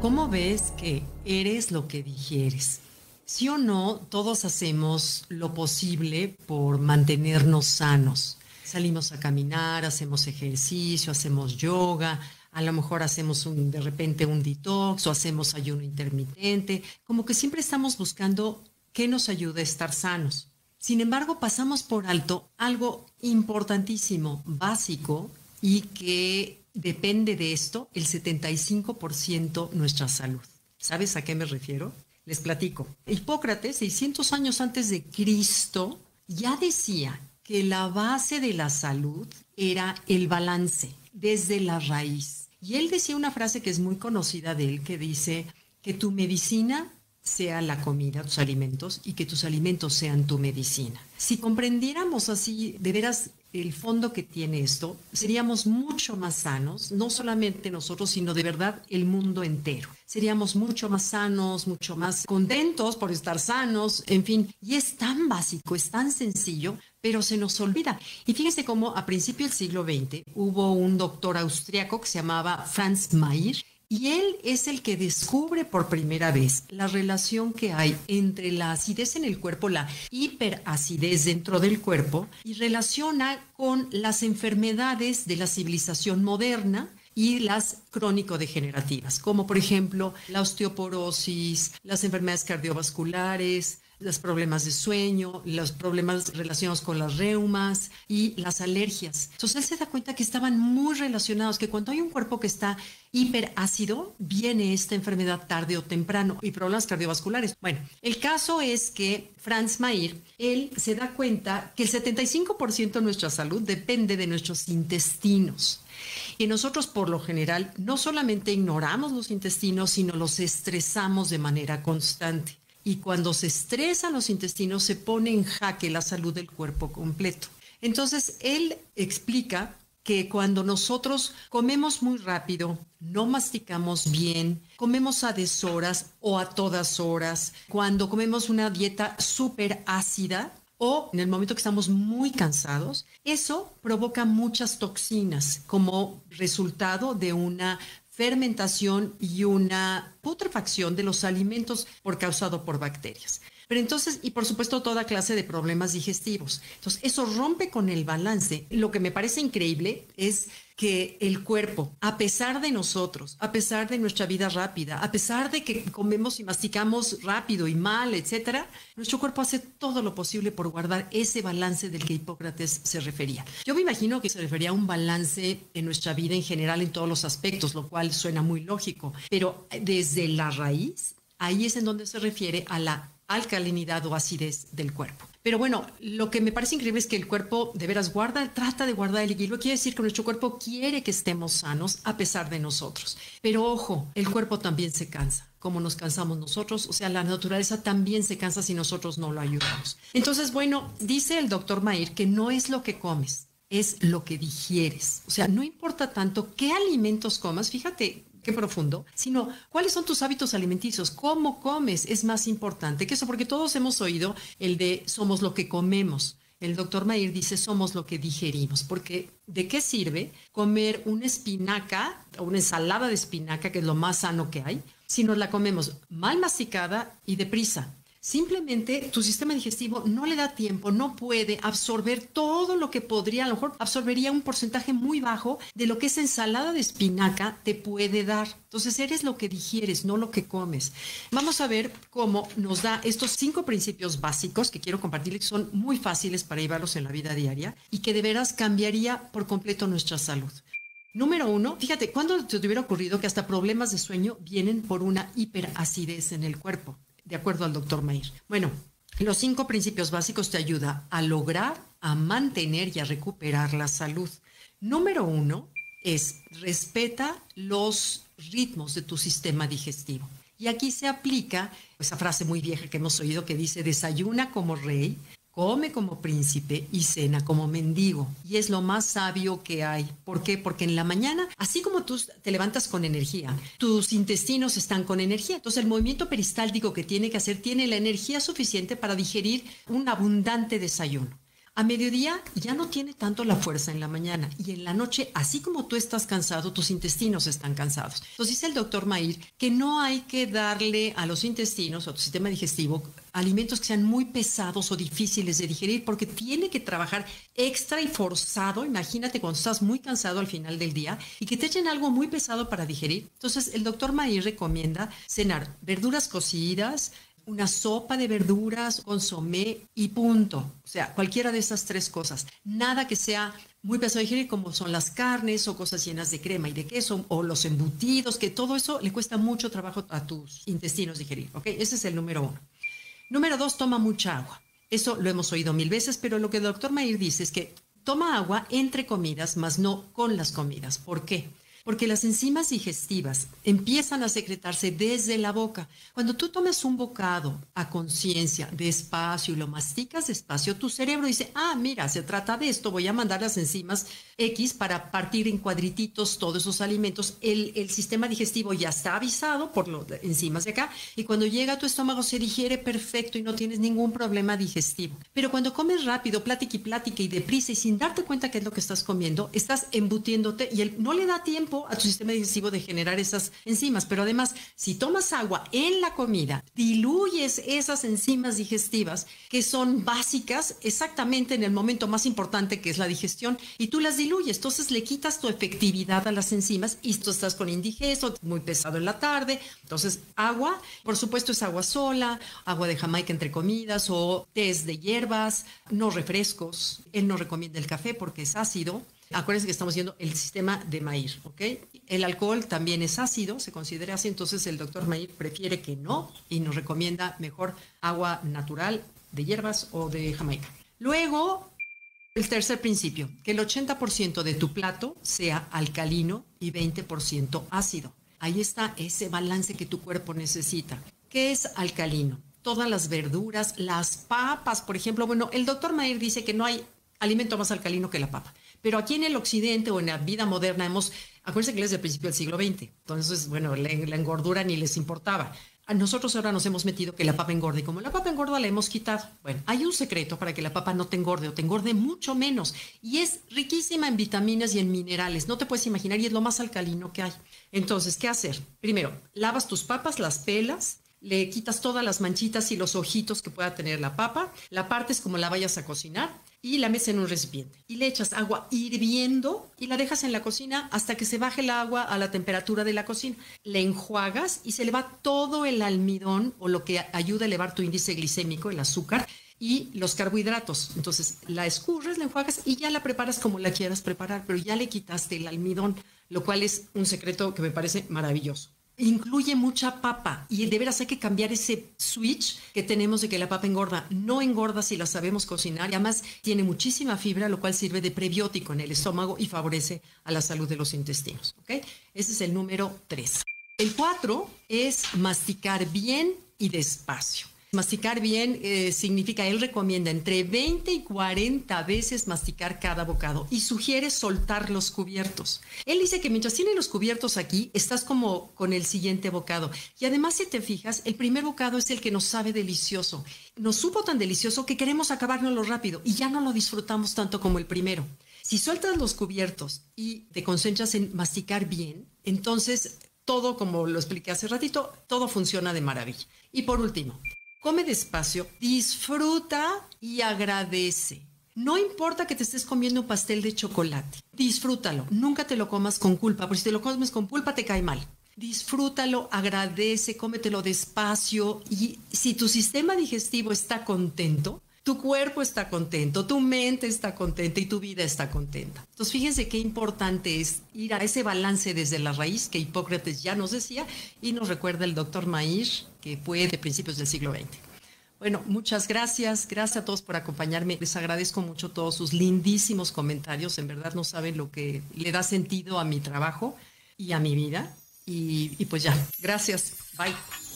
¿Cómo ves que eres lo que digieres? Sí o no, todos hacemos lo posible por mantenernos sanos. Salimos a caminar, hacemos ejercicio, hacemos yoga, a lo mejor hacemos un, de repente un detox o hacemos ayuno intermitente, como que siempre estamos buscando qué nos ayude a estar sanos. Sin embargo, pasamos por alto algo importantísimo, básico, y que depende de esto el 75% nuestra salud. ¿Sabes a qué me refiero? Les platico. Hipócrates, 600 años antes de Cristo, ya decía que la base de la salud era el balance desde la raíz. Y él decía una frase que es muy conocida de él, que dice que tu medicina sea la comida, tus alimentos, y que tus alimentos sean tu medicina. Si comprendiéramos así de veras el fondo que tiene esto, seríamos mucho más sanos, no solamente nosotros, sino de verdad el mundo entero. Seríamos mucho más sanos, mucho más contentos por estar sanos, en fin. Y es tan básico, es tan sencillo, pero se nos olvida. Y fíjense cómo a principios del siglo XX hubo un doctor austriaco que se llamaba Franz Mayer, y él es el que descubre por primera vez la relación que hay entre la acidez en el cuerpo, la hiperacidez dentro del cuerpo, y relaciona con las enfermedades de la civilización moderna y las crónico-degenerativas, como por ejemplo la osteoporosis, las enfermedades cardiovasculares, los problemas de sueño, los problemas relacionados con las reumas y las alergias. Entonces él se da cuenta que estaban muy relacionados, que cuando hay un cuerpo que está hiperácido, viene esta enfermedad tarde o temprano y problemas cardiovasculares. Bueno, el caso es que Franz Mayer, él se da cuenta que el 75% de nuestra salud depende de nuestros intestinos. Y nosotros por lo general no solamente ignoramos los intestinos, sino los estresamos de manera constante y cuando se estresan los intestinos se pone en jaque la salud del cuerpo completo. Entonces, él explica que cuando nosotros comemos muy rápido, no masticamos bien, comemos a deshoras o a todas horas, cuando comemos una dieta súper ácida o en el momento que estamos muy cansados, eso provoca muchas toxinas como resultado de una fermentación y una putrefacción de los alimentos por causado por bacterias. Pero entonces, y por supuesto toda clase de problemas digestivos. Entonces, eso rompe con el balance. Lo que me parece increíble es que el cuerpo, a pesar de nosotros, a pesar de nuestra vida rápida, a pesar de que comemos y masticamos rápido y mal, etcétera, nuestro cuerpo hace todo lo posible por guardar ese balance del que Hipócrates se refería. Yo me imagino que se refería a un balance en nuestra vida en general en todos los aspectos, lo cual suena muy lógico, pero desde la raíz, ahí es en donde se refiere a la alcalinidad o acidez del cuerpo. Pero bueno, lo que me parece increíble es que el cuerpo de veras guarda, trata de guardar el equilibrio. Quiere decir que nuestro cuerpo quiere que estemos sanos a pesar de nosotros. Pero ojo, el cuerpo también se cansa como nos cansamos nosotros, o sea, la naturaleza también se cansa si nosotros no lo ayudamos. Entonces, bueno, dice el doctor Mair que no es lo que comes, es lo que digieres. O sea, no importa tanto qué alimentos comas, fíjate, qué profundo, sino cuáles son tus hábitos alimenticios, cómo comes es más importante que eso, porque todos hemos oído el de somos lo que comemos. El doctor Mayer dice somos lo que digerimos, porque ¿de qué sirve comer una espinaca o una ensalada de espinaca, que es lo más sano que hay, si nos la comemos mal masticada y deprisa? Simplemente tu sistema digestivo no le da tiempo, no puede absorber todo lo que podría, a lo mejor absorbería un porcentaje muy bajo de lo que esa ensalada de espinaca te puede dar. Entonces eres lo que digieres, no lo que comes. Vamos a ver cómo nos da estos cinco principios básicos que quiero compartirles, que son muy fáciles para llevarlos en la vida diaria y que de veras cambiaría por completo nuestra salud. Número uno, fíjate, ¿cuándo te hubiera ocurrido que hasta problemas de sueño vienen por una hiperacidez en el cuerpo? De acuerdo al doctor Mayer. Bueno, los cinco principios básicos te ayudan a lograr, a mantener y a recuperar la salud. Número uno es respeta los ritmos de tu sistema digestivo. Y aquí se aplica esa frase muy vieja que hemos oído que dice desayuna como rey, come como príncipe y cena como mendigo. Y es lo más sabio que hay. ¿Por qué? Porque en la mañana, así como tú te levantas con energía, tus intestinos están con energía. Entonces el movimiento peristáltico que tiene que hacer tiene la energía suficiente para digerir un abundante desayuno. A mediodía ya no tiene tanto la fuerza en la mañana y en la noche, así como tú estás cansado, tus intestinos están cansados. Entonces dice el doctor Mair que no hay que darle a los intestinos, a tu sistema digestivo, alimentos que sean muy pesados o difíciles de digerir porque tiene que trabajar extra y forzado. Imagínate cuando estás muy cansado al final del día y que te echen algo muy pesado para digerir. Entonces el doctor Mair recomienda cenar verduras cocidas, una sopa de verduras, consomé y punto. O sea, cualquiera de esas tres cosas. Nada que sea muy pesado digerir, como son las carnes o cosas llenas de crema y de queso, o los embutidos, que todo eso le cuesta mucho trabajo a tus intestinos digerir. ¿Ok? Ese es el número uno. Número dos, toma mucha agua. Eso lo hemos oído mil veces, pero lo que el doctor Mair dice es que toma agua entre comidas, más no con las comidas. ¿Por qué? Porque las enzimas digestivas empiezan a secretarse desde la boca. Cuando tú tomas un bocado a conciencia, despacio, y lo masticas despacio, tu cerebro dice, ah, mira, se trata de esto, voy a mandar las enzimas X para partir en cuadrititos todos esos alimentos. El, el sistema digestivo ya está avisado por las enzimas de acá y cuando llega a tu estómago se digiere perfecto y no tienes ningún problema digestivo. Pero cuando comes rápido, plática y plática y deprisa y sin darte cuenta qué es lo que estás comiendo, estás embutiéndote y no le da tiempo a tu sistema digestivo de generar esas enzimas. Pero además, si tomas agua en la comida, diluyes esas enzimas digestivas que son básicas exactamente en el momento más importante que es la digestión y tú las diluyes. Entonces le quitas tu efectividad a las enzimas y tú estás con indigesto, muy pesado en la tarde. Entonces, agua, por supuesto, es agua sola, agua de Jamaica entre comidas o tés de hierbas, no refrescos. Él no recomienda el café porque es ácido. Acuérdense que estamos viendo el sistema de Maír, ¿ok? El alcohol también es ácido, se considera así, entonces el doctor Maír prefiere que no y nos recomienda mejor agua natural de hierbas o de Jamaica. Luego, el tercer principio, que el 80% de tu plato sea alcalino y 20% ácido. Ahí está ese balance que tu cuerpo necesita. ¿Qué es alcalino? Todas las verduras, las papas, por ejemplo. Bueno, el doctor Maír dice que no hay alimento más alcalino que la papa. Pero aquí en el occidente o en la vida moderna hemos, acuérdense que es del principio del siglo XX, entonces, bueno, la, engordura ni les importaba. A nosotros ahora nos hemos metido que la papa engorde y como la papa engorda la hemos quitado. Bueno, hay un secreto para que la papa no te engorde o te engorde mucho menos y es riquísima en vitaminas y en minerales. No te puedes imaginar y es lo más alcalino que hay. Entonces, ¿qué hacer? Primero, lavas tus papas, las pelas, le quitas todas las manchitas y los ojitos que pueda tener la papa, la partes como la vayas a cocinar y la metes en un recipiente y le echas agua hirviendo y la dejas en la cocina hasta que se baje el agua a la temperatura de la cocina. Le enjuagas y se le va todo el almidón o lo que ayuda a elevar tu índice glicémico, el azúcar y los carbohidratos. Entonces la escurres, la enjuagas y ya la preparas como la quieras preparar, pero ya le quitaste el almidón, lo cual es un secreto que me parece maravilloso incluye mucha papa y de veras hay que cambiar ese switch que tenemos de que la papa engorda. No engorda si la sabemos cocinar y además tiene muchísima fibra, lo cual sirve de prebiótico en el estómago y favorece a la salud de los intestinos. Ese es el número 3. El 4 es masticar bien y despacio. Masticar bien eh, significa, él recomienda entre 20 y 40 veces masticar cada bocado y sugiere soltar los cubiertos. Él dice que mientras tiene los cubiertos aquí, estás como con el siguiente bocado. Y además, si te fijas, el primer bocado es el que nos sabe delicioso. Nos supo tan delicioso que queremos acabárnoslo rápido y ya no lo disfrutamos tanto como el primero. Si sueltas los cubiertos y te concentras en masticar bien, entonces todo, como lo expliqué hace ratito, todo funciona de maravilla. Y por último, Come despacio, disfruta y agradece. No importa que te estés comiendo un pastel de chocolate, disfrútalo. Nunca te lo comas con culpa, porque si te lo comes con culpa te cae mal. Disfrútalo, agradece, cómetelo despacio y si tu sistema digestivo está contento, tu cuerpo está contento, tu mente está contenta y tu vida está contenta. Entonces, fíjense qué importante es ir a ese balance desde la raíz que Hipócrates ya nos decía y nos recuerda el doctor Mair, que fue de principios del siglo XX. Bueno, muchas gracias. Gracias a todos por acompañarme. Les agradezco mucho todos sus lindísimos comentarios. En verdad no saben lo que le da sentido a mi trabajo y a mi vida. Y, y pues ya, gracias. Bye.